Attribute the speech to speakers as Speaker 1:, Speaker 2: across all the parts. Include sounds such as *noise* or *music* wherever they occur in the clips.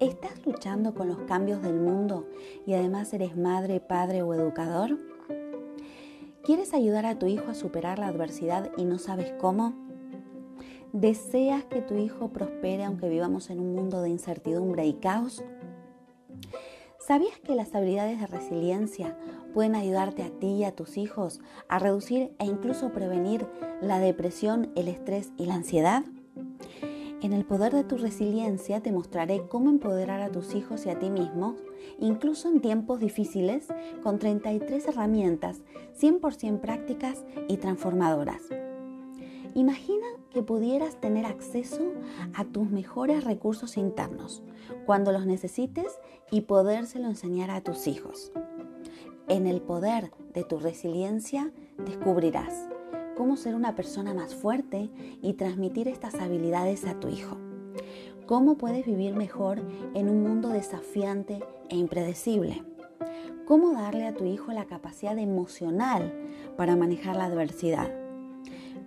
Speaker 1: ¿Estás luchando con los cambios del mundo y además eres madre, padre o educador? ¿Quieres ayudar a tu hijo a superar la adversidad y no sabes cómo? ¿Deseas que tu hijo prospere aunque vivamos en un mundo de incertidumbre y caos? ¿Sabías que las habilidades de resiliencia pueden ayudarte a ti y a tus hijos a reducir e incluso prevenir la depresión, el estrés y la ansiedad? En el poder de tu resiliencia te mostraré cómo empoderar a tus hijos y a ti mismo, incluso en tiempos difíciles, con 33 herramientas 100% prácticas y transformadoras. Imagina que pudieras tener acceso a tus mejores recursos internos cuando los necesites y podérselo enseñar a tus hijos. En el poder de tu resiliencia descubrirás cómo ser una persona más fuerte y transmitir estas habilidades a tu hijo. Cómo puedes vivir mejor en un mundo desafiante e impredecible. Cómo darle a tu hijo la capacidad emocional para manejar la adversidad.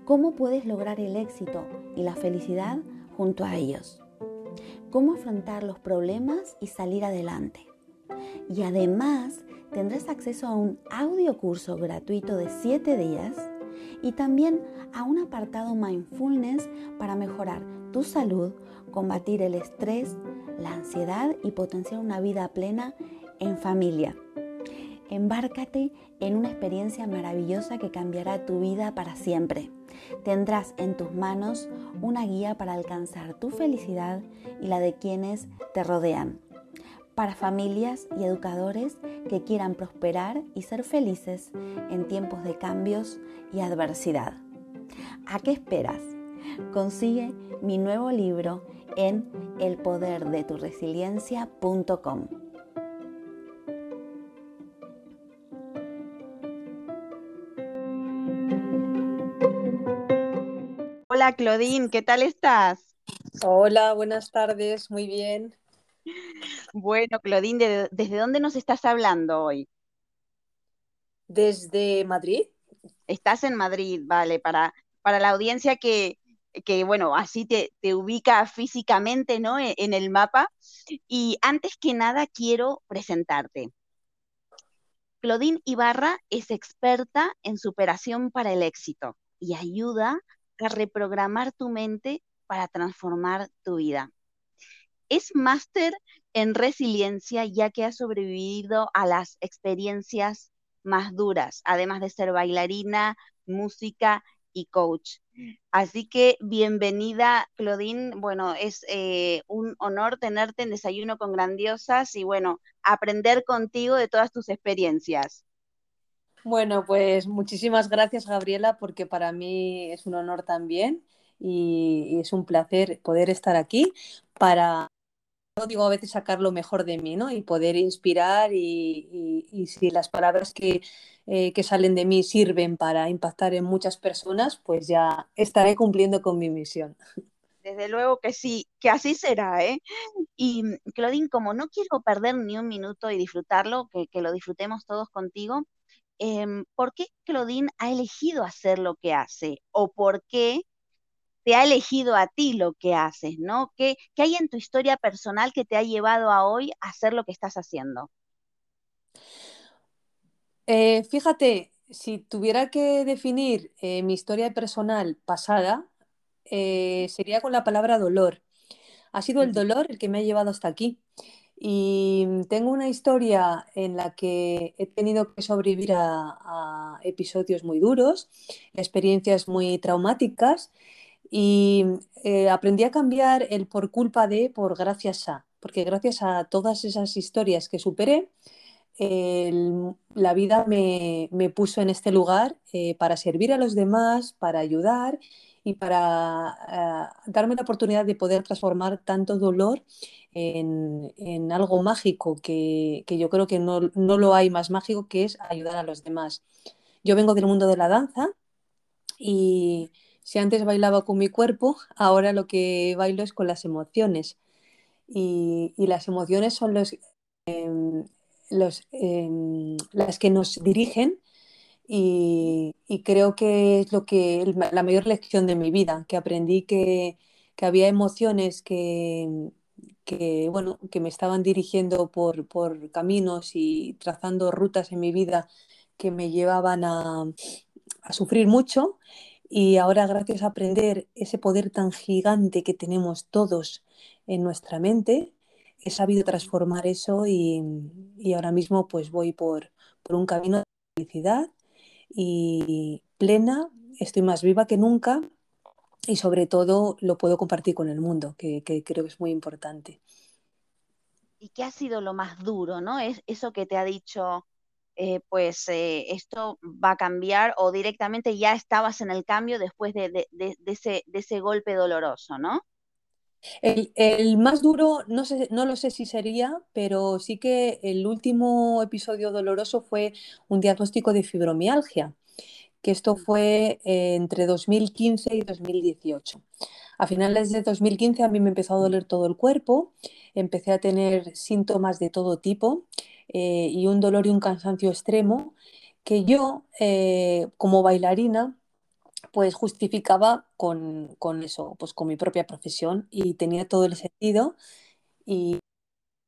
Speaker 1: Cómo puedes lograr el éxito y la felicidad junto a ellos. Cómo afrontar los problemas y salir adelante. Y además tendrás acceso a un audio curso gratuito de 7 días y también a un apartado mindfulness para mejorar tu salud, combatir el estrés, la ansiedad y potenciar una vida plena en familia. Embárcate en una experiencia maravillosa que cambiará tu vida para siempre. Tendrás en tus manos una guía para alcanzar tu felicidad y la de quienes te rodean para familias y educadores que quieran prosperar y ser felices en tiempos de cambios y adversidad. ¿A qué esperas? Consigue mi nuevo libro en elpoderdeturesiliencia.com. Hola Claudine, ¿qué tal estás?
Speaker 2: Hola, buenas tardes, muy bien.
Speaker 1: Bueno, Claudine, ¿desde dónde nos estás hablando hoy?
Speaker 2: Desde Madrid.
Speaker 1: Estás en Madrid, vale, para, para la audiencia que, que bueno, así te, te, ubica físicamente, ¿no? E, en, el mapa. Y antes que nada quiero presentarte. Claudine Ibarra es experta en superación para el éxito y ayuda reprogramar tu mente para transformar tu vida. Es máster en resiliencia ya que ha sobrevivido a las experiencias más duras, además de ser bailarina, música y coach. Así que bienvenida, Claudine. Bueno, es eh, un honor tenerte en Desayuno con Grandiosas y bueno, aprender contigo de todas tus experiencias.
Speaker 2: Bueno, pues muchísimas gracias, Gabriela, porque para mí es un honor también y, es un placer poder estar aquí para, digo a veces sacar lo mejor de mí, ¿no? Y poder inspirar y, si las palabras que, eh, que salen de mí sirven para impactar en muchas personas, pues ya estaré cumpliendo con mi misión.
Speaker 3: Desde luego que sí, que así será, ¿eh? Y Claudine, como no quiero perder ni un minuto y disfrutarlo, que lo disfrutemos todos contigo, em, ¿por qué Claudine ha elegido hacer lo que hace? ¿O por qué te ha elegido a ti lo que haces, ¿no? ¿Qué, qué hay en tu historia personal que te ha llevado a hoy a hacer lo que estás haciendo?
Speaker 2: Eh, fíjate, si tuviera que definir eh, mi historia personal pasada, eh, sería con la palabra dolor. Ha sido el dolor el que me ha llevado hasta aquí. Y tengo una historia en la que he tenido que sobrevivir a, episodios muy duros, experiencias muy traumáticas y eh, aprendí a cambiar el por culpa de por gracias a, porque gracias a todas esas historias que superé, la vida me, me puso en este lugar eh, para servir a los demás, para ayudar y para eh, darme la oportunidad de poder transformar tanto dolor en, en algo mágico, que, que yo creo que no, no lo hay más mágico que es ayudar a los demás. Yo vengo del mundo de la danza y si antes bailaba con mi cuerpo, ahora lo que bailo es con las emociones. Y, y las emociones son los, los, em, las que nos dirigen y, creo que es lo que la mayor lección de mi vida, que aprendí que, que había emociones que, que, bueno, que me estaban dirigiendo por, por caminos y trazando rutas en mi vida que me llevaban a, a sufrir mucho. Y ahora, gracias a aprender ese poder tan gigante que tenemos todos en nuestra mente, he sabido transformar eso y, y ahora mismo pues voy por, por un camino de felicidad y plena, estoy más viva que nunca y sobre todo lo puedo compartir con el mundo, que, que creo que es muy importante.
Speaker 3: ¿Y qué ha sido lo más duro, ¿no? Es eso que te ha dicho, eh, pues eh, esto va a cambiar o directamente ya estabas en el cambio después de, de- ese, de ese golpe doloroso, ¿no?
Speaker 2: El, el más duro, no sé, no lo sé si sería, pero sí que el último episodio doloroso fue un diagnóstico de fibromialgia, que esto
Speaker 3: Mm,
Speaker 2: fue eh, entre 2015 y 2018. A finales de 2015 a mí me empezó a doler todo el cuerpo, empecé a tener síntomas de todo tipo eh, y un dolor y un cansancio extremo que yo, eh, como bailarina, pues justificaba con, con eso, pues con mi propia profesión y tenía todo el sentido. Y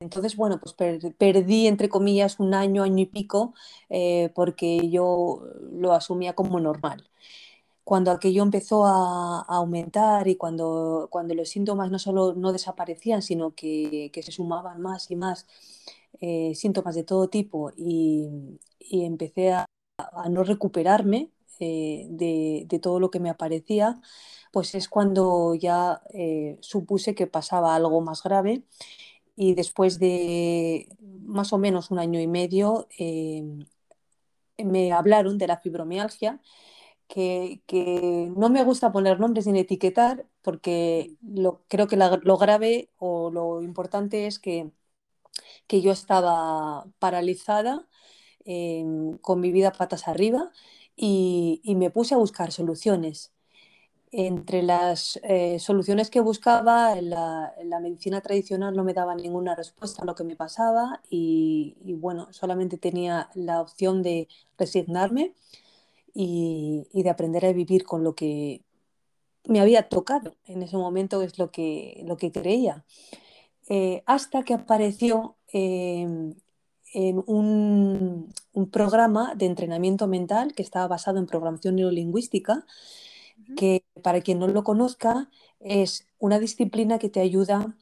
Speaker 2: entonces, bueno, pues per- perdí, entre comillas, un año, año y pico, eh, porque yo lo asumía como normal. Cuando aquello empezó a, aumentar y cuando, cuando los síntomas no solo no desaparecían, sino que, que se sumaban más y más eh, síntomas de todo tipo y, y empecé a, a no recuperarme eh, de, de todo lo que me aparecía, pues es cuando ya eh, supuse que pasaba algo más grave y después de más o menos un año y medio eh, me hablaron de la fibromialgia, que, que no me gusta poner nombres ni etiquetar porque lo, creo que lo grave o lo importante es que, que yo estaba paralizada con mi vida patas arriba y, me puse a buscar soluciones. Entre las eh, soluciones que buscaba, la, medicina tradicional no me daba ninguna respuesta a lo que me pasaba y, bueno, solamente tenía la opción de resignarme y, de aprender a vivir con lo que me había tocado en ese momento, es lo que, lo que creía. Eh, hasta que apareció eh, en un, un programa de entrenamiento mental que estaba basado en programación neurolingüística que para quien no lo conozca es una disciplina que te ayuda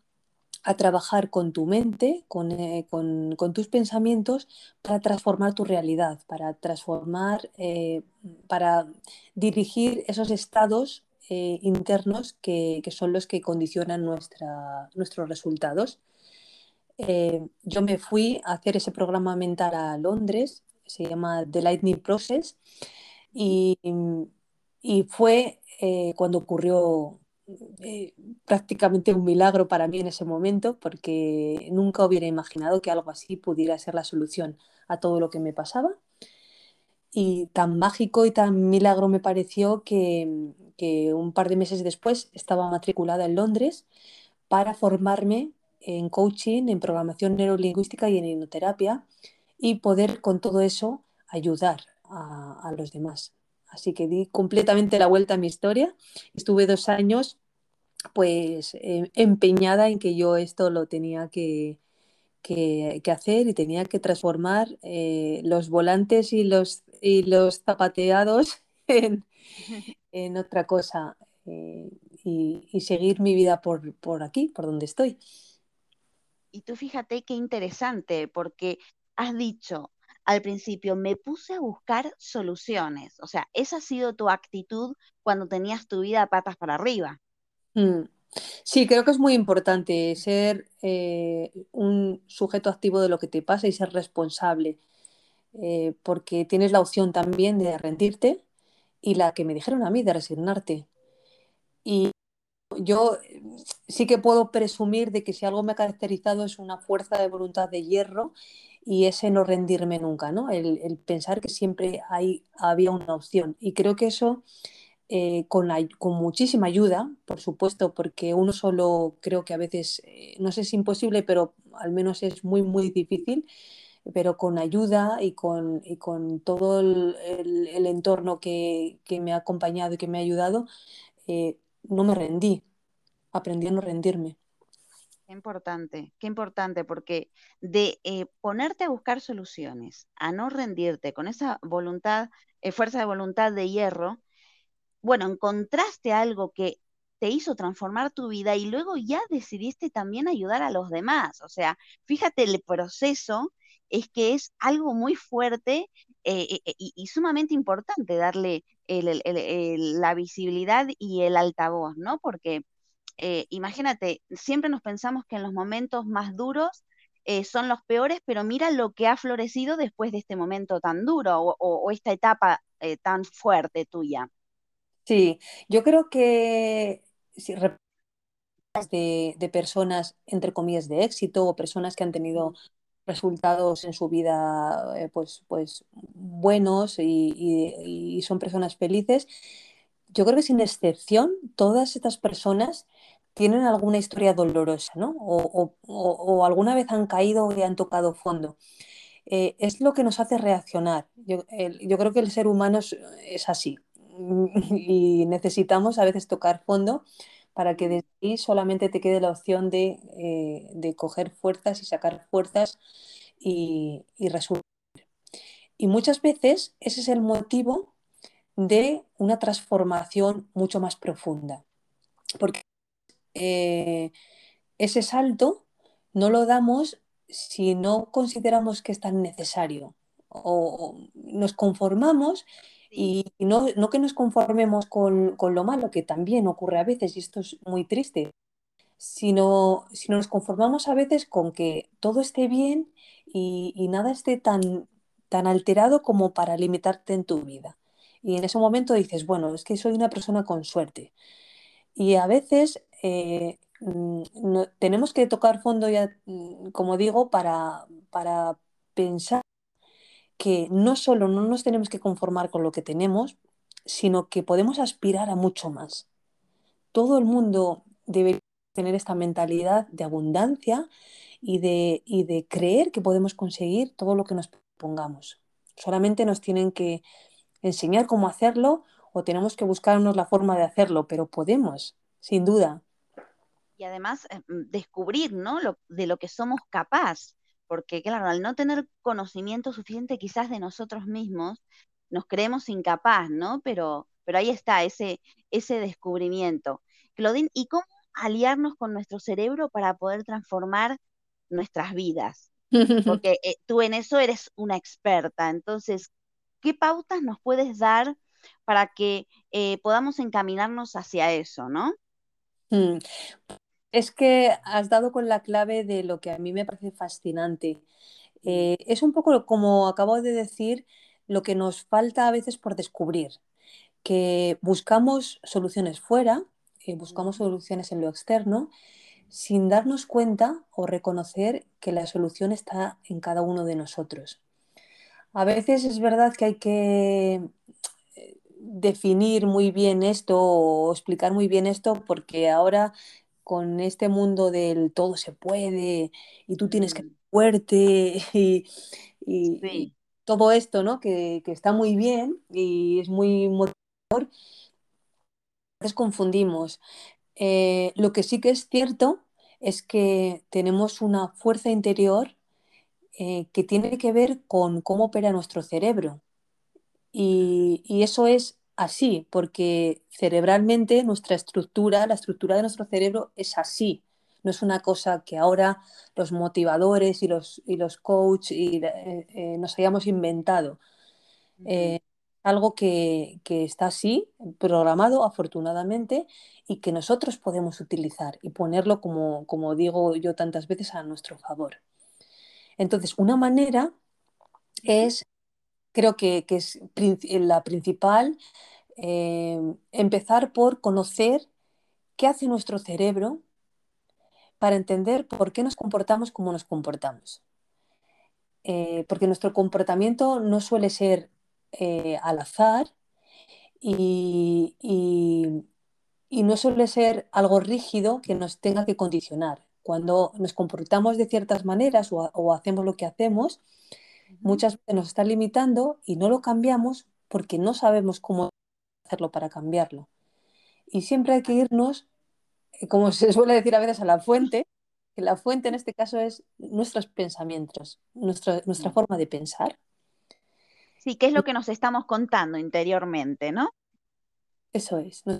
Speaker 2: a trabajar con tu mente, con, eh, con- con tus pensamientos, para transformar tu realidad, para transformar, eh, para dirigir esos estados eh, internos que, que son los que condicionan nuestra- nuestros resultados. Eh, yo me fui a hacer ese programa mental a Londres se llama The Lightning Process, y, y fue eh, cuando ocurrió eh, prácticamente un milagro para mí en ese momento, porque nunca hubiera imaginado que algo así pudiera ser la solución a todo lo que me pasaba. Y tan mágico y tan milagro me pareció que, que un par de meses después estaba matriculada en Londres para formarme en coaching, en programación neurolingüística y en hipnoterapia y poder con todo eso ayudar a, los demás. Así que di completamente la vuelta a mi historia. Estuve dos años pues eh, empeñada en que yo esto lo tenía que, que, hacer y tenía que transformar eh, los volantes y los, y los zapateados *laughs* en, en otra cosa eh, y, y, seguir mi vida por, por aquí, por donde estoy.
Speaker 3: Y tú fíjate qué interesante, porque has dicho, al principio me puse a buscar soluciones. O sea, esa ha sido tu actitud cuando tenías tu vida patas para arriba.
Speaker 2: Mm. Sí, creo que es muy importante ser eh, un sujeto activo de lo que te pasa y ser responsable, eh, porque tienes la opción también de rendirte y la que me dijeron a mí de resignarte. Y yo sí que puedo presumir de que si algo me ha caracterizado es una fuerza de voluntad de hierro y ese no rendirme nunca, ¿no? El, pensar que siempre hay, había una opción. Y creo que eso, eh, con, con, muchísima ayuda, por supuesto, porque uno solo creo que a veces, eh, no sé si es imposible, pero al menos es muy, muy difícil, pero con ayuda y con, y con todo el, el, entorno que, que, me ha acompañado y que me ha ayudado, eh, no me rendí, aprendí a no rendirme.
Speaker 3: Qué importante, qué importante, porque de eh, ponerte a buscar soluciones, a no rendirte con esa voluntad, eh, fuerza de voluntad de hierro, bueno, encontraste algo que te hizo transformar tu vida y luego ya decidiste también ayudar a los demás. O sea, fíjate, el proceso es que es algo muy fuerte eh, y, sumamente importante darle la visibilidad y el altavoz, ¿no? Porque eh, imagínate, siempre nos pensamos que en los momentos más duros eh, son los peores, pero mira lo que ha florecido después de este momento tan duro o, esta etapa eh, tan fuerte tuya.
Speaker 2: Sí, yo creo que si de, de, personas, entre comillas, de éxito o personas que han tenido resultados en su vida pues, pues buenos y son personas felices, yo creo que sin excepción, todas estas personas tienen alguna historia dolorosa, ¿no? O, alguna vez han caído y han tocado fondo. Eh, es lo que nos hace reaccionar. Yo, creo que el ser humano es, así *laughs* y necesitamos a veces tocar fondo para que desde ahí solamente te quede la opción de, eh, coger fuerzas y sacar fuerzas y, y. Y muchas veces ese es el motivo de una transformación mucho más profunda. Porque eh, ese salto no lo damos si no consideramos que es tan necesario. O nos conformamos y no, que nos conformemos con, lo malo, que también ocurre a veces, y esto es muy triste, sino, sino nos conformamos a veces con que todo esté bien y, y nada esté tan, tan alterado como para limitarte en tu vida. Y en ese momento dices, bueno, es que soy una persona con suerte. Y a veces eh, mm, tenemos que tocar fondo, ya, mm, como digo, para, para pensar que no solo no nos tenemos que conformar con lo que tenemos, sino que podemos aspirar a mucho más. Todo el mundo debe tener esta mentalidad de abundancia y de, y de creer que podemos conseguir todo lo que nos Solamente nos tienen que enseñar cómo hacerlo o tenemos que buscarnos la forma de hacerlo, pero podemos, sin duda.
Speaker 3: Y además eh, mm, descubrir, ¿no? Lo, de lo que somos capaz, porque claro, al no tener conocimiento suficiente quizás de nosotros mismos, nos creemos incapaz, ¿no? Pero, pero ahí está ese, ese descubrimiento. Claudine, ¿y cómo aliarnos con nuestro cerebro para poder transformar nuestras vidas? *laughs* Porque eh, tú en eso eres una experta, entonces, ¿qué pautas nos puedes dar para que eh, podamos encaminarnos hacia eso, ¿no?
Speaker 2: Mm. es que has dado con la clave de lo que a mí me parece fascinante. Eh, es un poco como acabo de decir, lo que nos falta a veces por descubrir, que buscamos soluciones fuera, buscamos soluciones en lo externo, sin darnos cuenta o reconocer que la solución está en cada uno de nosotros. A veces es verdad que hay que eh, definir muy bien esto o explicar muy bien esto porque ahora con este mundo del todo se puede y tú tienes que ser fuerte *laughs* y, todo esto, ¿no? Que, está muy bien y es muy motivador, a veces confundimos. Eh, lo que sí que es cierto es que tenemos una fuerza interior eh, que tiene que ver con cómo opera nuestro cerebro. Y, y, eso es así, porque cerebralmente nuestra estructura, la estructura de nuestro cerebro es así. No es una cosa que ahora los motivadores y los, y los coaches eh, eh, nos hayamos inventado. Algo que, que, está así, programado afortunadamente, y que nosotros podemos utilizar y ponerlo, como, como digo yo tantas veces, a nuestro favor. Entonces, una manera es, creo que, que es la principal, empezar por conocer qué hace nuestro cerebro para entender por qué nos comportamos como nos comportamos. Eh, porque nuestro comportamiento no suele ser eh, al azar y, no suele ser algo rígido que nos tenga que condicionar. Cuando nos comportamos de ciertas maneras o, hacemos lo que hacemos, muchas veces nos está limitando y no lo cambiamos porque no sabemos cómo hacerlo para cambiarlo. Y siempre hay que irnos como *laughs* se suele decir a veces, a la fuente, que la fuente en este caso es nuestros pensamientos, nuestra, nuestra forma de pensar.
Speaker 3: Sí, ¿qué es lo que nos estamos contando interiormente, no?
Speaker 2: Eso es, lo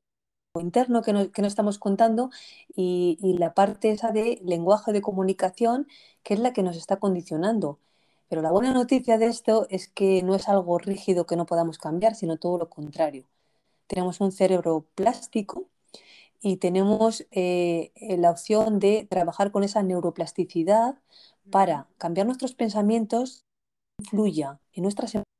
Speaker 2: interno que, nos estamos contando y, y, la parte esa de lenguaje de comunicación que es la que nos está condicionando. Pero la buena noticia de esto es que no es algo rígido que no podamos cambiar, sino todo lo contrario. Tenemos un cerebro plástico y tenemos eh, la opción de trabajar con esa neuroplasticidad para cambiar nuestros pensamientos, influya en nuestras emociones,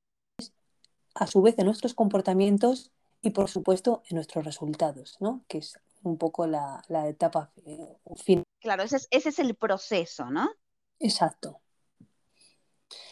Speaker 2: a su vez en nuestros comportamientos y por supuesto en nuestros resultados, ¿no? que es un poco la, etapa eh, final.
Speaker 3: Claro, ese es, ese es el proceso, ¿no?
Speaker 2: Exacto.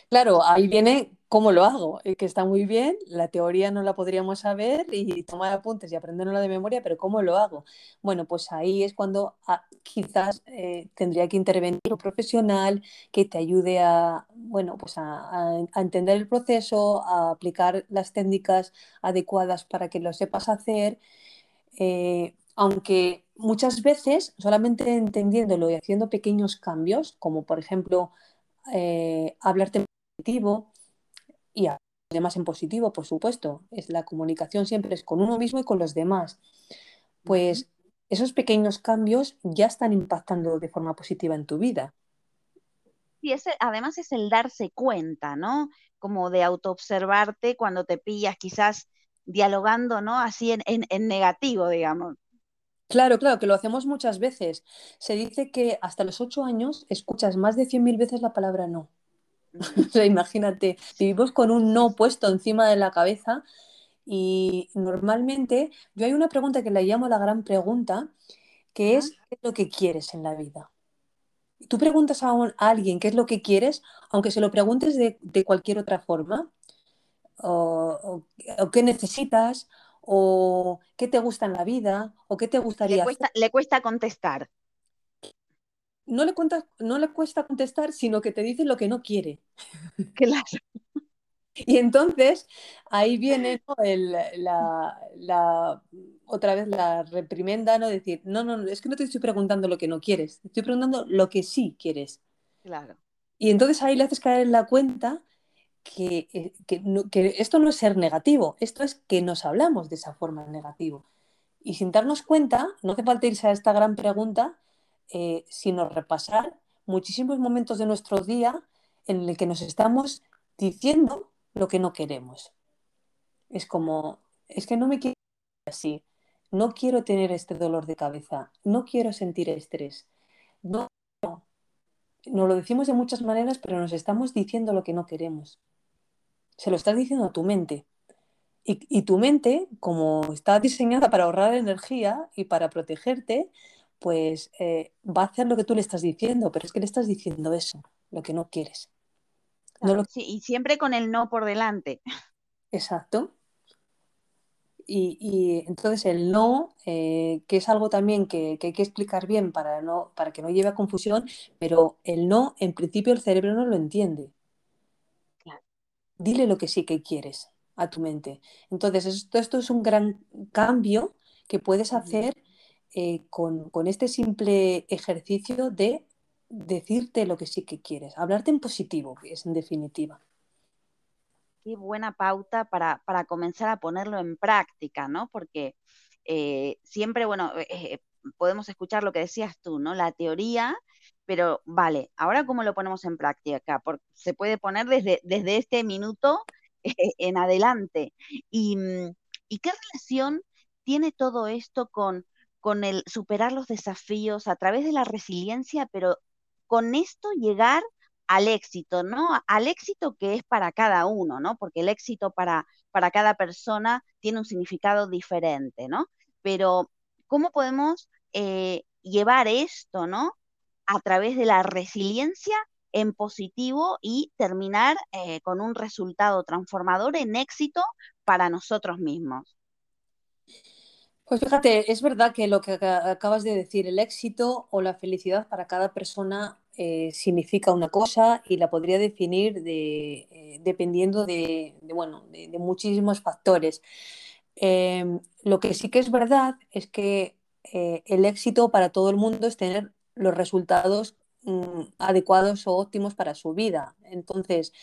Speaker 2: Claro, ahí viene cómo lo hago, que está muy bien, la teoría no la podríamos saber y tomar apuntes y aprenderlo de memoria, pero ¿cómo lo hago? Bueno, pues ahí es cuando ah, quizás eh, tendría que intervenir un profesional que te ayude a, bueno, pues a, entender el proceso, a aplicar las técnicas adecuadas para que lo sepas hacer, eh, aunque muchas veces solamente entendiéndolo y haciendo pequeños cambios, como por ejemplo eh, hablarte positivo y además en positivo, por supuesto. Es la comunicación siempre es con uno mismo y con los demás. Pues esos pequeños cambios ya están impactando de forma positiva en tu vida.
Speaker 3: Y ese, además es el darse cuenta, ¿no? Como de autoobservarte cuando te pillas quizás dialogando, ¿no? Así en, en negativo, digamos.
Speaker 2: Claro, claro, que lo hacemos muchas veces. Se dice que hasta los ocho años escuchas más de cien mil veces la palabra no. *laughs* O sea, imagínate, vivimos con un no puesto encima de la cabeza y normalmente yo hay una pregunta que la llamo la gran pregunta, que es ¿qué es lo que quieres en la vida? Tú preguntas a, alguien qué es lo que quieres, aunque se lo preguntes de, cualquier otra forma, o, qué necesitas, o qué te gusta en la vida, o qué te gustaría
Speaker 3: le cuesta, Le cuesta contestar
Speaker 2: no le, no le cuesta contestar, sino que te dice lo que no quiere.
Speaker 3: Claro. *laughs*
Speaker 2: Y entonces ahí viene la, otra vez la reprimenda, ¿no? Decir, no, no, es que no te estoy preguntando lo que no quieres, te estoy preguntando lo que sí quieres.
Speaker 3: Claro.
Speaker 2: Y entonces ahí le haces caer en la cuenta que, eh, que, esto no es ser negativo, esto es que nos hablamos de esa forma negativo. Y sin darnos cuenta, no hace falta irse a esta gran pregunta, eh, sino repasar muchísimos momentos de nuestro día en el que nos estamos diciendo lo que no queremos. Es como, es que no me quiero así, no quiero tener este dolor de cabeza, no quiero sentir estrés. No, no. Nos lo decimos de muchas maneras, pero nos estamos diciendo lo que no queremos. Se lo estás diciendo a tu mente. Y, tu mente, como está diseñada para ahorrar energía y para protegerte, pues eh, va a hacer lo que tú le estás diciendo, pero es que le estás diciendo eso, lo que no quieres.
Speaker 3: y siempre con el no por delante.
Speaker 2: Exacto. Y, entonces el no, eh, que es algo también que, hay que explicar bien para, no, para que no lleve a confusión, pero el no, en principio el cerebro no lo entiende. Dile lo que sí que quieres a tu mente. Entonces, esto, esto es un gran cambio que puedes hacer eh, con, con, este simple ejercicio de decirte lo que sí que quieres, hablarte en positivo, es en definitiva
Speaker 3: qué buena pauta para, para comenzar a ponerlo en práctica, ¿no? Porque eh, siempre, bueno, eh, podemos escuchar lo que decías tú, ¿no? La teoría, pero vale, ahora cómo lo ponemos en práctica, porque se puede poner desde, desde este minuto *laughs* en adelante. Y, mm, y, qué relación tiene todo esto con, con el superar los desafíos a través de la resiliencia, pero con esto llegar al éxito, ¿no? Al éxito que es para cada uno, ¿no? Porque el éxito para, para cada persona tiene un significado diferente, ¿no? Pero, ¿cómo podemos eh, llevar esto, ¿no? A través de la resiliencia en positivo y terminar eh, con un resultado transformador en éxito para nosotros mismos.
Speaker 2: Pues fíjate, es verdad que lo que acabas de decir, el éxito o la felicidad para cada persona eh, significa una cosa y la podría definir de, eh, dependiendo de, bueno, de, muchísimos factores. Em, lo que sí que es verdad es que eh, el éxito para todo el mundo es tener los resultados mm, adecuados o óptimos para su vida. Entonces,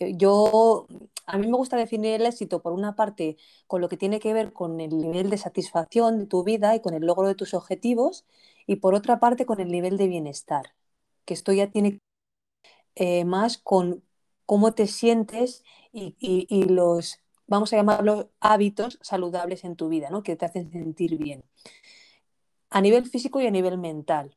Speaker 2: yo, a mí me gusta definir el éxito por una parte con lo que tiene que ver con el nivel de satisfacción de tu vida y con el logro de tus objetivos y por otra parte con el nivel de bienestar que esto ya tiene eh, más con cómo te sientes y, los, vamos a llamarlos hábitos saludables en tu vida, ¿no? que te hacen sentir bien. A nivel físico y a nivel mental.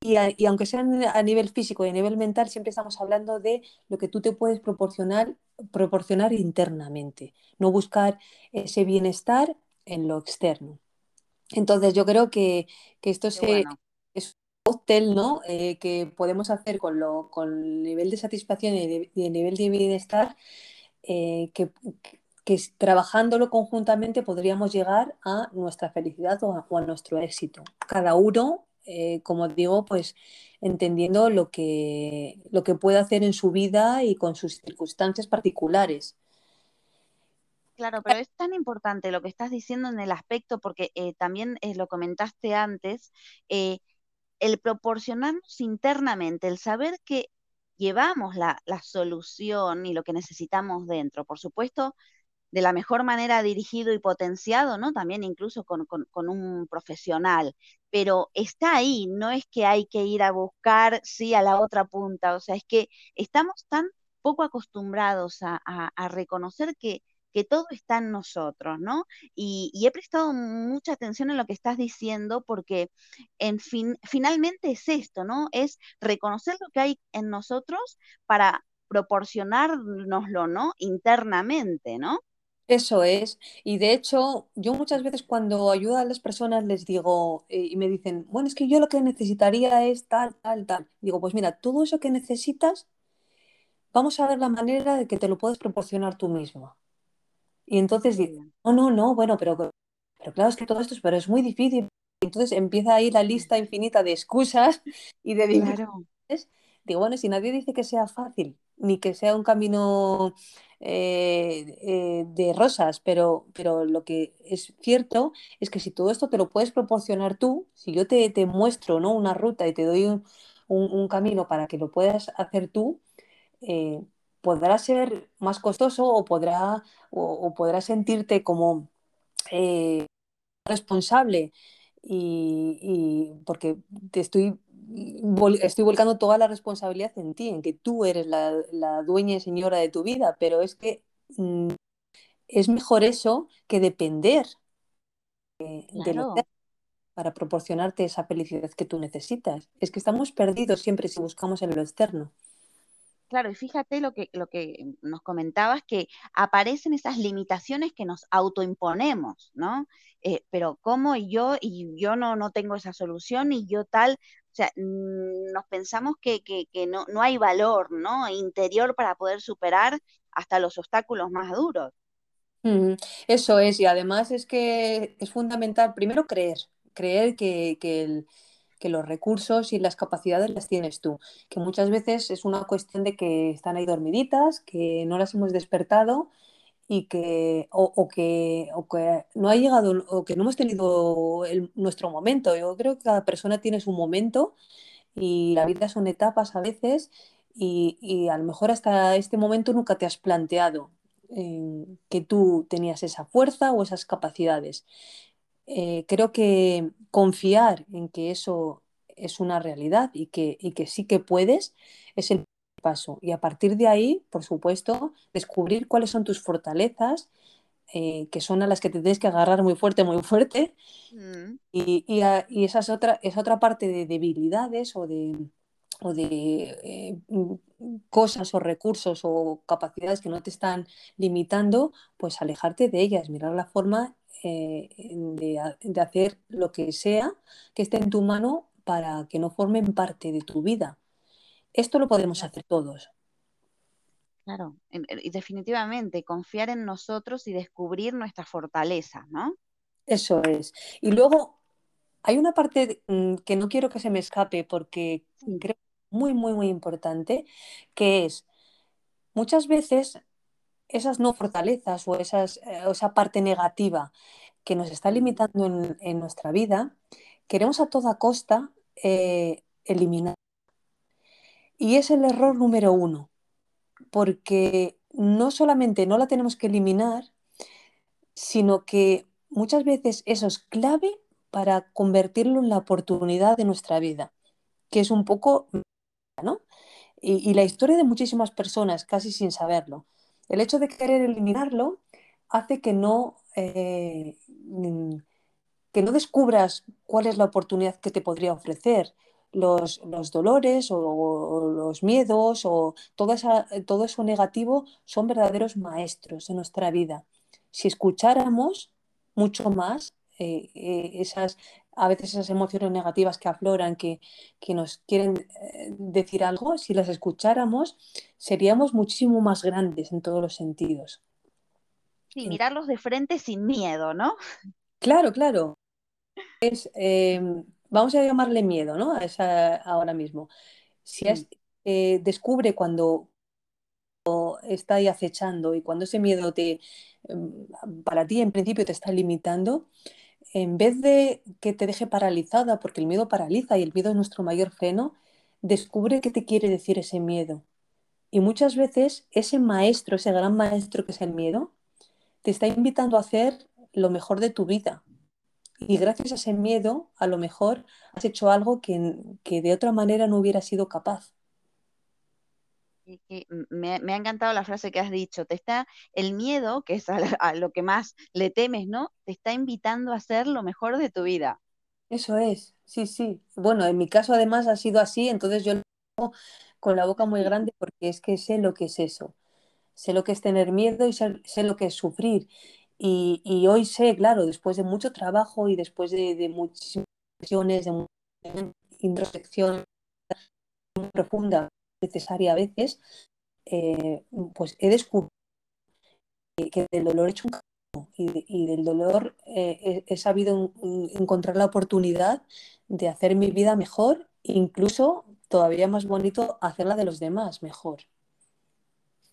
Speaker 2: Y, aunque sea a nivel físico y a nivel mental, siempre estamos hablando de lo que tú te puedes proporcionar, proporcionar internamente, no buscar ese bienestar en lo externo. Entonces yo creo que, esto es cóctel ¿no? Eh, que podemos hacer con, lo, con el nivel de satisfacción y, el nivel de bienestar, eh, que, que, trabajándolo conjuntamente podríamos llegar a nuestra felicidad o a, nuestro éxito. Cada uno, eh, como digo, pues entendiendo lo que, lo que puede hacer en su vida y con sus circunstancias particulares.
Speaker 3: Claro, pero es tan importante lo que estás diciendo en el aspecto, porque también lo comentaste antes, el proporcionarnos internamente, el saber que llevamos la, solución y lo que necesitamos dentro, por supuesto, de la mejor manera dirigido y potenciado, ¿no? También incluso con, un profesional, pero está ahí, no es que hay que ir a buscar, sí, a la otra punta, o sea, es que estamos tan poco acostumbrados a reconocer que que todo está en nosotros, ¿no? Y, he prestado mucha atención en lo que estás diciendo porque en fin, finalmente es esto, ¿no? Es reconocer lo que hay en nosotros para proporcionárnoslo, ¿no? Internamente, ¿no?
Speaker 2: Eso es. Y de hecho, yo muchas veces cuando ayudo a las personas les digo eh, y me dicen, bueno, es que yo lo que necesitaría es tal, tal, tal. Digo, pues mira, todo eso que necesitas, vamos a ver la manera de que te lo puedes proporcionar tú mismo. Y entonces dice, no, no, no, bueno, pero, pero claro, es que todo esto es, pero es muy difícil. Entonces empieza ahí la lista infinita de excusas *laughs* y de dificultades. Digo, bueno, si nadie dice que sea fácil, ni que sea un camino eh, eh, de rosas, pero, pero lo que es cierto es que si todo esto te lo puedes proporcionar tú, si yo te, te muestro ¿no? una ruta y te doy un, un, camino para que lo puedas hacer tú, eh, podrá ser más costoso o podrá, o, podrá sentirte como responsable y, porque te estoy, estoy volcando toda la responsabilidad en ti, en que tú eres la, dueña y señora de tu vida, pero es que mm, es mejor eso que depender para proporcionarte esa felicidad que tú necesitas. Es que estamos perdidos siempre si buscamos en lo externo.
Speaker 3: Claro, y fíjate lo que, lo que nos comentabas, que aparecen esas limitaciones que nos autoimponemos, ¿no? Eh, pero ¿cómo yo, y yo no, no tengo esa solución, y yo tal, o sea, mm, nos pensamos que, que, que no, no hay valor, ¿no? Interior para poder superar hasta los obstáculos más duros.
Speaker 2: Eso es, y además es que es fundamental primero creer, creer que, que el, que los recursos y las capacidades las tienes tú, que muchas veces es una cuestión de que están ahí dormiditas, que no las hemos despertado y que o, que, no ha llegado o que no hemos tenido nuestro momento. Yo creo que cada persona tiene su momento y la vida son etapas a veces y, a lo mejor hasta este momento nunca te has planteado eh, que tú tenías esa fuerza o esas capacidades. Eh, creo que confiar en que eso es una realidad y que, que sí que puedes es el paso. Y a partir de ahí, por supuesto, descubrir cuáles son tus fortalezas, eh, que son a las que te tienes que agarrar muy fuerte, muy fuerte. Mm. Y, y, esa es otra, es otra parte de debilidades o de, o de eh, cosas o recursos o capacidades que no te están limitando, pues alejarte de ellas, mirar la forma eh, de, hacer lo que sea que esté en tu mano para que no formen parte de tu vida. Esto lo podemos hacer todos.
Speaker 3: Claro, y definitivamente confiar en nosotros y descubrir nuestra fortaleza, ¿no?
Speaker 2: Eso es. Y luego hay una parte mm, que no quiero que se me escape porque creo muy, muy, muy importante, que es muchas veces esas no fortalezas o esas, eh, esa parte negativa que nos está limitando en, nuestra vida, queremos a toda costa eh, eliminar. Y es el error número uno, porque no solamente no la tenemos que eliminar, sino que muchas veces eso es clave para convertirlo en la oportunidad de nuestra vida, que es un poco, ¿no? y la historia de muchísimas personas, casi sin saberlo. El hecho de querer eliminarlo hace que no, eh, mm, que no descubras cuál es la oportunidad que te podría ofrecer. Los, dolores o, los miedos o todo, todo eso negativo son verdaderos maestros en nuestra vida. Si escucháramos mucho más eh, eh, esas, a veces esas emociones negativas que afloran, que, que nos quieren decir algo, si las escucháramos, seríamos muchísimo más grandes en todos los sentidos.
Speaker 3: Sí, mirarlos de frente sin miedo, ¿no?
Speaker 2: Claro, claro. Es, em, vamos a llamarle miedo, ¿no? A esa, ahora mismo. Si eh, descubre cuando está ahí acechando y cuando ese miedo te, em, para ti en principio te está limitando, en vez de que te deje paralizada, porque el miedo paraliza y el miedo es nuestro mayor freno, descubre qué te quiere decir ese miedo. Y muchas veces ese maestro, ese gran maestro que es el miedo, te está invitando a hacer lo mejor de tu vida. Y gracias a ese miedo, a lo mejor has hecho algo que, de otra manera no hubiera sido capaz.
Speaker 3: Me, ha encantado la frase que has dicho. Te está el miedo, que es a, lo que más le temes, ¿no? Te está invitando a hacer lo mejor de tu vida.
Speaker 2: Eso es, sí, sí. Bueno, en mi caso además ha sido así, entonces yo lo con la boca muy grande porque es que sé lo que es eso sé lo que es tener miedo y sé, lo que es sufrir. Y, hoy sé, claro, después de mucho trabajo y después de, de muchísimas de mucha introspección profunda, necesaria a veces, eh, pues he descubierto que del dolor he hecho un camino y, del dolor eh, he, sabido encontrar la oportunidad de hacer mi vida mejor, incluso todavía más bonito, hacerla de los demás mejor.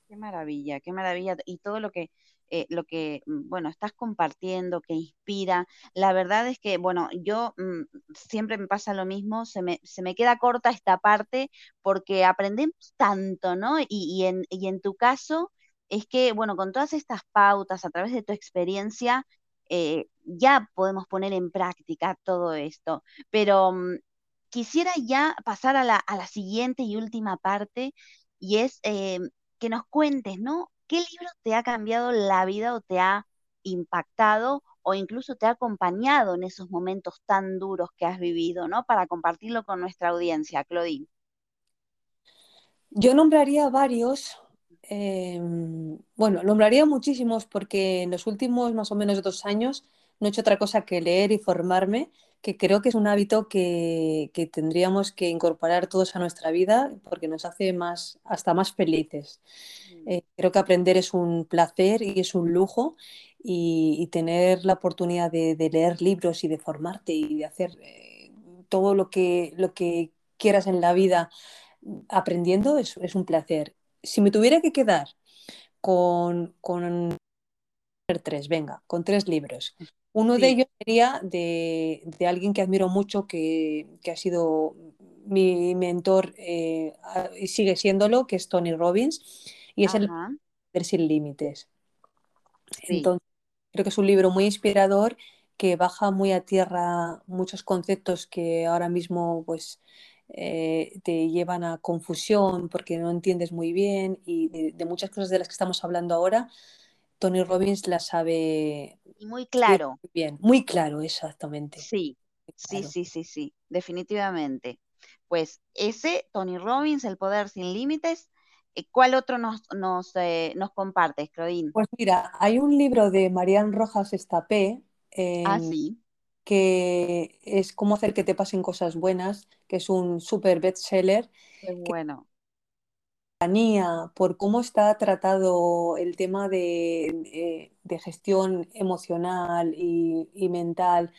Speaker 3: Qué maravilla, qué maravilla. Y todo lo que, eh, lo que, mm, bueno, estás compartiendo, que inspira. La verdad es que, bueno, yo mm, siempre me pasa lo mismo, se me, se me queda corta esta parte porque aprendemos tanto, ¿no? Y, en, y en tu caso es que, bueno, con todas estas pautas, a través de tu experiencia, eh, ya podemos poner en práctica todo esto. Pero mm, quisiera ya pasar a la, a la siguiente y última parte, y es eh, que nos cuentes, ¿no? ¿Qué libro te ha cambiado la vida o te ha impactado o incluso te ha acompañado en esos momentos tan duros que has vivido, ¿no? Para compartirlo con nuestra audiencia, Claudine.
Speaker 2: Yo nombraría varios, em, bueno, nombraría muchísimos porque en los últimos más o menos dos años no he hecho otra cosa que leer y formarme, que creo que es un hábito que, tendríamos que incorporar todos a nuestra vida porque nos hace más, hasta más felices. Mm. Eh, creo que aprender es un placer y es un lujo y, tener la oportunidad de, leer libros y de formarte y de hacer eh, todo lo que, lo que quieras en la vida aprendiendo es, un placer. Si me tuviera que quedar con, con tres, venga, con tres libros. Uno de ellos sería de, alguien que admiro mucho, que, ha sido mi mentor eh, y sigue siéndolo, que es Tony Robbins, y es el Ver sin Límites. Entonces, creo que es un libro muy inspirador que baja muy a tierra muchos conceptos que ahora mismo pues eh, te llevan a confusión porque no entiendes muy bien y de, muchas cosas de las que estamos hablando ahora, Tony Robbins la sabe
Speaker 3: muy claro.
Speaker 2: bien, muy claro, exactamente.
Speaker 3: Sí, sí, sí, sí, sí, definitivamente. Pues ese, Tony Robbins, El Poder Sin Límites, eh, ¿cuál otro nos, nos, eh, nos compartes, Claudine?
Speaker 2: Pues mira, hay un libro de Marian Rojas Estapé.
Speaker 3: ah, sí
Speaker 2: que es Cómo hacer que te pasen cosas buenas, que es un super bestseller.
Speaker 3: Qué bueno.
Speaker 2: Por cómo está tratado el tema de, eh, gestión emocional y, mental,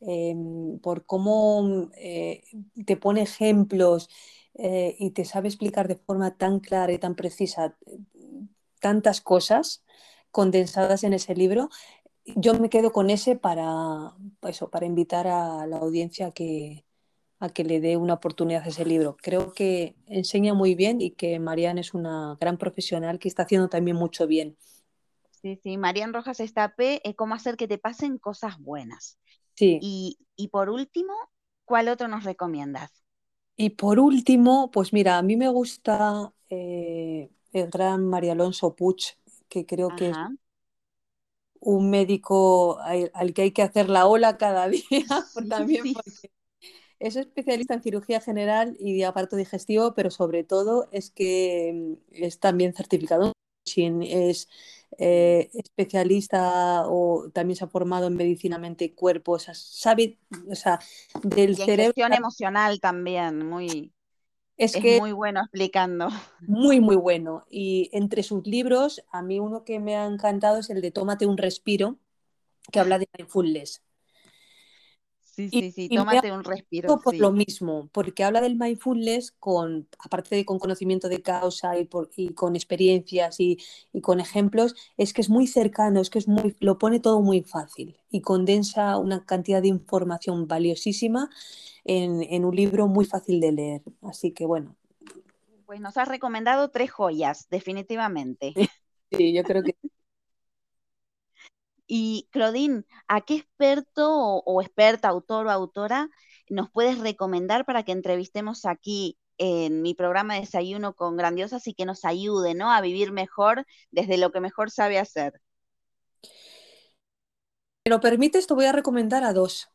Speaker 2: em, por cómo eh, te pone ejemplos eh, y te sabe explicar de forma tan clara y tan precisa tantas cosas condensadas en ese libro, yo me quedo con ese para, eso, para invitar a la audiencia que, a que le dé una oportunidad a ese libro. Creo que enseña muy bien y que Marian es una gran profesional que está haciendo también mucho bien.
Speaker 3: Sí, sí, Marian Rojas Estape, es cómo hacer que te pasen cosas buenas.
Speaker 2: Sí.
Speaker 3: Y, por último, ¿cuál otro nos recomiendas?
Speaker 2: Y por último, pues mira, a mí me gusta eh, el gran María Alonso Puch, que creo que es un médico al, que hay que hacer la ola cada *laughs* día, también porque es especialista en cirugía general y de aparato digestivo, pero sobre todo es que mm, es también certificado es eh, especialista o también se ha formado en medicina mente y cuerpo, o sea, sabe, o sea, del
Speaker 3: y
Speaker 2: cerebro.
Speaker 3: Gestión emocional también, muy. Es, que muy bueno explicando. *laughs*
Speaker 2: Muy, muy bueno. Y entre sus libros, a mí uno que me ha encantado es el de Tómate un respiro, que habla de mindfulness.
Speaker 3: Sí, sí, sí, tómate un respiro.
Speaker 2: Por lo mismo, porque habla del mindfulness con, aparte de con conocimiento de causa y, por, y con experiencias y, y, con ejemplos, es que es muy cercano, es que es muy, lo pone todo muy fácil y condensa una cantidad de información valiosísima en, un libro muy fácil de leer. Así que bueno.
Speaker 3: Pues nos has recomendado tres joyas, definitivamente. *laughs*
Speaker 2: Sí, yo creo que.
Speaker 3: Y Claudine, ¿a qué experto o, experta, autor o autora nos puedes recomendar para que entrevistemos aquí en mi programa de Desayuno con Grandiosas y que nos ayude ¿no? a vivir mejor desde lo que mejor sabe hacer?
Speaker 2: Si lo permites, te voy a recomendar a dos.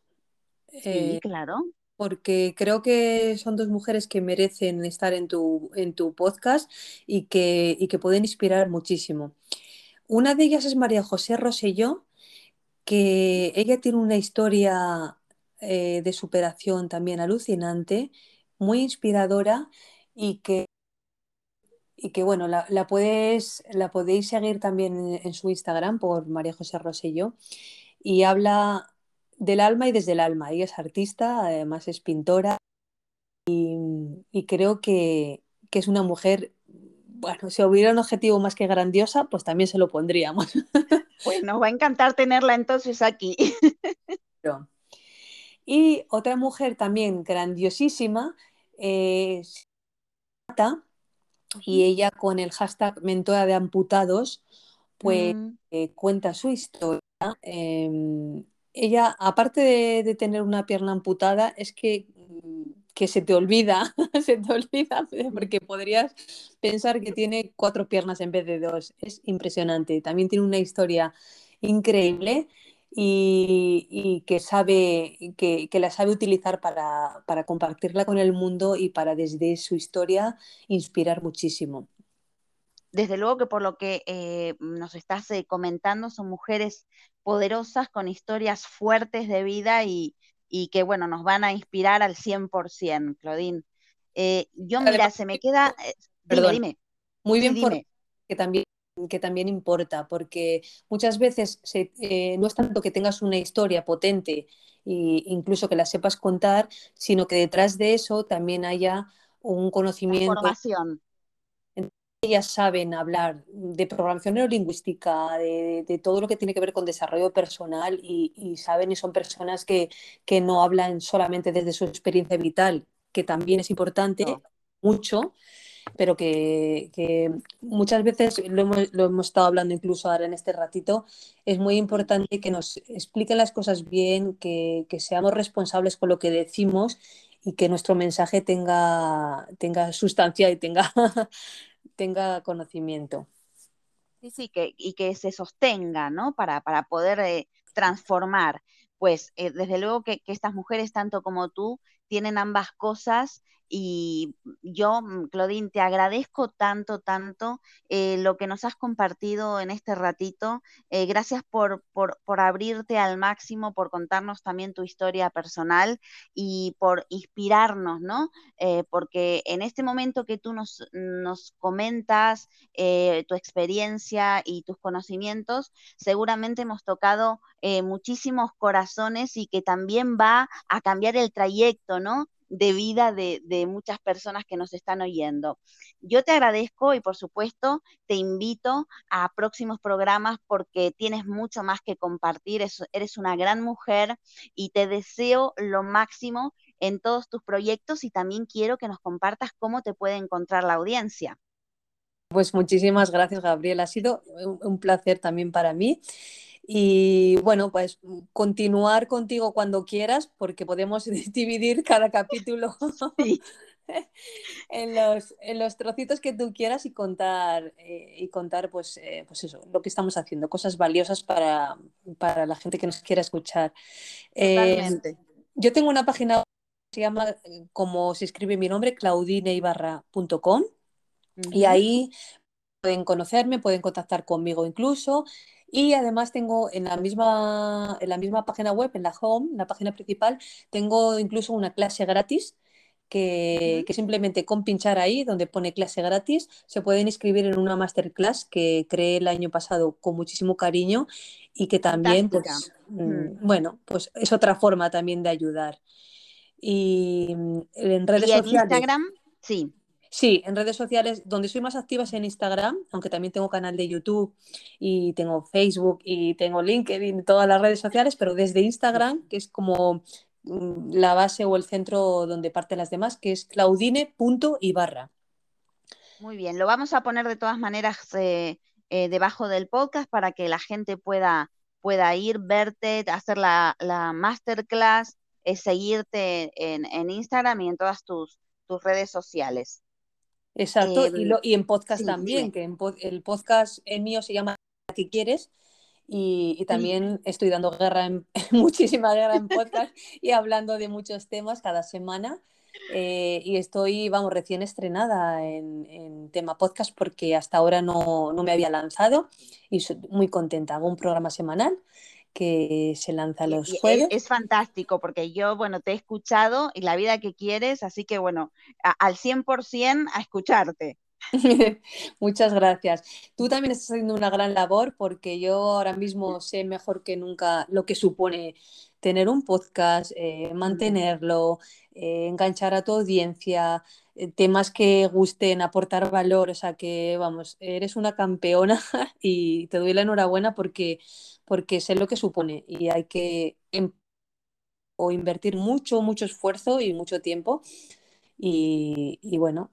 Speaker 3: Sí, eh, claro
Speaker 2: porque creo que son dos mujeres que merecen estar en tu, en tu podcast y que, que pueden inspirar muchísimo. Una de ellas es María José Roselló, que ella tiene una historia eh, de superación también alucinante, muy inspiradora y que, y que bueno, la, puedes, la podéis seguir también en, en, su Instagram por María José Roselló y habla del alma y desde el alma. Ella es artista, además es pintora y, creo que, es una mujer, bueno, si hubiera un objetivo más que grandiosa, pues también se lo pondríamos. *laughs*
Speaker 3: Pues nos va a encantar tenerla entonces aquí.
Speaker 2: Y otra mujer también grandiosísima es y ella con el hashtag mentora de amputados, pues mm. eh, cuenta su historia. Em, ella, aparte de, tener una pierna amputada, es que, que se te olvida, *laughs* se te olvida, *laughs* porque podrías pensar que tiene cuatro piernas en vez de dos. Es impresionante. También tiene una historia increíble y, que sabe, que, que, la sabe utilizar para, para compartirla con el mundo y para desde su historia inspirar muchísimo
Speaker 3: desde luego que por lo que eh, nos estás eh, comentando, son mujeres poderosas con historias fuertes de vida y, que, bueno, nos van a inspirar al 100%, Claudine. Eh, yo, mira, se me queda...
Speaker 2: Perdón, dime, Muy bien, que también que también importa, porque muchas veces no es tanto que tengas una historia potente e incluso que la sepas contar, sino que detrás de eso también haya un conocimiento.
Speaker 3: Información
Speaker 2: ellas saben hablar de programación neurolingüística, de, todo lo que tiene que ver con desarrollo personal y, saben y son personas que, no hablan solamente desde su experiencia vital, que también es importante, mucho, pero que, muchas veces lo hemos, estado hablando incluso ahora en este ratito, es muy importante que nos expliquen las cosas bien, que, que seamos responsables con lo que decimos y que nuestro mensaje tenga, tenga sustancia y tenga *laughs* tenga conocimiento.
Speaker 3: Sí, sí, que, y que se sostenga, ¿no? Para, para poder eh, transformar. Pues eh, desde luego que, que, estas mujeres, tanto como tú, tienen ambas cosas y yo, mm, Claudine, te agradezco tanto, tanto eh, lo que nos has compartido en este ratito. Eh, gracias por, por, por, abrirte al máximo, por contarnos también tu historia personal y por inspirarnos, ¿no? Eh, porque en este momento que tú nos, nos comentas tu experiencia y tus conocimientos, seguramente hemos tocado muchísimos corazones y que también va a cambiar el trayecto, ¿no? De vida de, muchas personas que nos están oyendo. Yo te agradezco y por supuesto te invito a próximos programas porque tienes mucho más que compartir, eres una gran mujer y te deseo lo máximo en todos tus proyectos y también quiero que nos compartas cómo te puede encontrar la audiencia.
Speaker 2: Pues muchísimas gracias, Gabriel. Ha sido un placer también para mí. Y bueno, pues continuar contigo cuando quieras, porque podemos *laughs* dividir cada capítulo *laughs* en, los, en, los, trocitos que tú quieras y contar, eh, y contar pues, eh, pues eso, lo que estamos haciendo, cosas valiosas para, para la gente que nos quiera escuchar.
Speaker 3: Eh,
Speaker 2: yo tengo una página que se llama, como se escribe mi nombre, claudineibarra.com. Y ahí pueden conocerme, pueden contactar conmigo incluso. Y además tengo en la misma, en la misma página web, en la home, en la página principal, tengo incluso una clase gratis que, simplemente con pinchar ahí, donde pone clase gratis, se pueden inscribir en una masterclass que creé el año pasado con muchísimo cariño y que también, pues, mm, bueno, pues es otra forma también de ayudar. Y mm, en redes
Speaker 3: ¿Y
Speaker 2: en
Speaker 3: Instagram? Sí.
Speaker 2: Sí, en redes sociales, donde soy más activa es en Instagram, aunque también tengo canal de YouTube y tengo Facebook y tengo LinkedIn, todas las redes sociales, pero desde Instagram, que es como mm, la base o el centro donde parten las demás, que es claudine.ibarra.
Speaker 3: Muy bien, lo vamos a poner de todas maneras eh, eh, debajo del podcast para que la gente pueda, pueda ir, verte, hacer la, masterclass, eh, seguirte en, en, Instagram y en todas tus, tus redes sociales.
Speaker 2: Exacto, y, y, en podcast también, que el podcast mío se llama ¿Qué quieres? Y, también estoy dando guerra, *laughs* en, muchísima guerra en podcast y hablando de muchos temas cada semana. Eh, y estoy, vamos, recién estrenada en, en, tema podcast porque hasta ahora no, no me había lanzado y soy muy contenta. Hago un programa semanal que se lanza los jueves.
Speaker 3: Es, fantástico porque yo, bueno, te he escuchado y la vida que quieres, así que bueno, al 100% a escucharte. *laughs*
Speaker 2: Muchas gracias. Tú también estás haciendo una gran labor porque yo ahora mismo sé mejor que nunca lo que supone tener un podcast, eh, mantenerlo, eh, enganchar a tu audiencia, eh, temas que gusten, aportar valor, o sea que, vamos, eres una campeona *laughs* y te doy la enhorabuena porque porque sé lo que supone y hay que em, o invertir mucho, mucho esfuerzo y mucho tiempo. Y, bueno,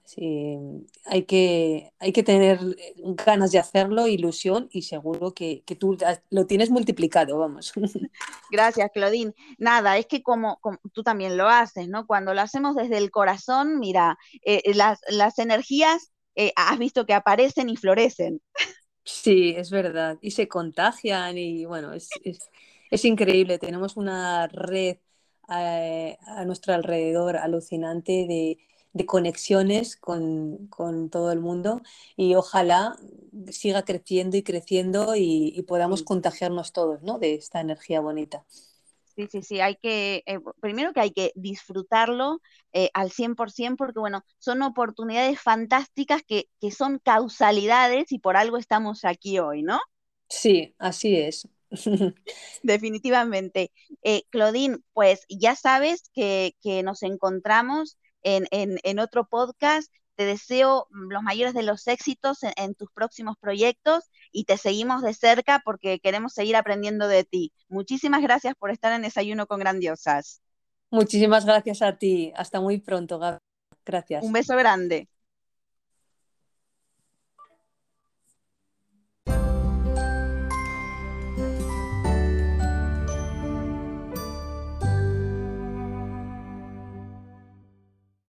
Speaker 2: hay, que, hay que tener ganas de hacerlo, ilusión y seguro que, tú lo tienes multiplicado, vamos. *laughs*
Speaker 3: Gracias, Claudine. Nada, es que como, tú también lo haces, ¿no? Cuando lo hacemos desde el corazón, mira, eh, las, las, energías eh, has visto que aparecen y florecen.
Speaker 2: Sí, es verdad. Y se contagian y bueno, es, Es increíble, tenemos una red eh, a nuestro alrededor alucinante de, conexiones con, todo el mundo y ojalá siga creciendo y creciendo y, podamos contagiarnos todos ¿no? de esta energía bonita.
Speaker 3: Sí, sí, sí, hay que, eh, primero que hay que disfrutarlo eh, al 100% porque, bueno, son oportunidades fantásticas que, que son causalidades y por algo estamos aquí hoy, ¿no?
Speaker 2: Sí, así es. *laughs*
Speaker 3: Definitivamente. Eh, Claudine, pues ya sabes que, nos encontramos en, en, otro podcast. Te deseo los mayores de los éxitos en, tus próximos proyectos y te seguimos de cerca porque queremos seguir aprendiendo de ti. Muchísimas gracias por estar en Desayuno con Grandiosas.
Speaker 2: Muchísimas gracias a ti. Hasta muy pronto, Gracias.
Speaker 3: Un beso grande.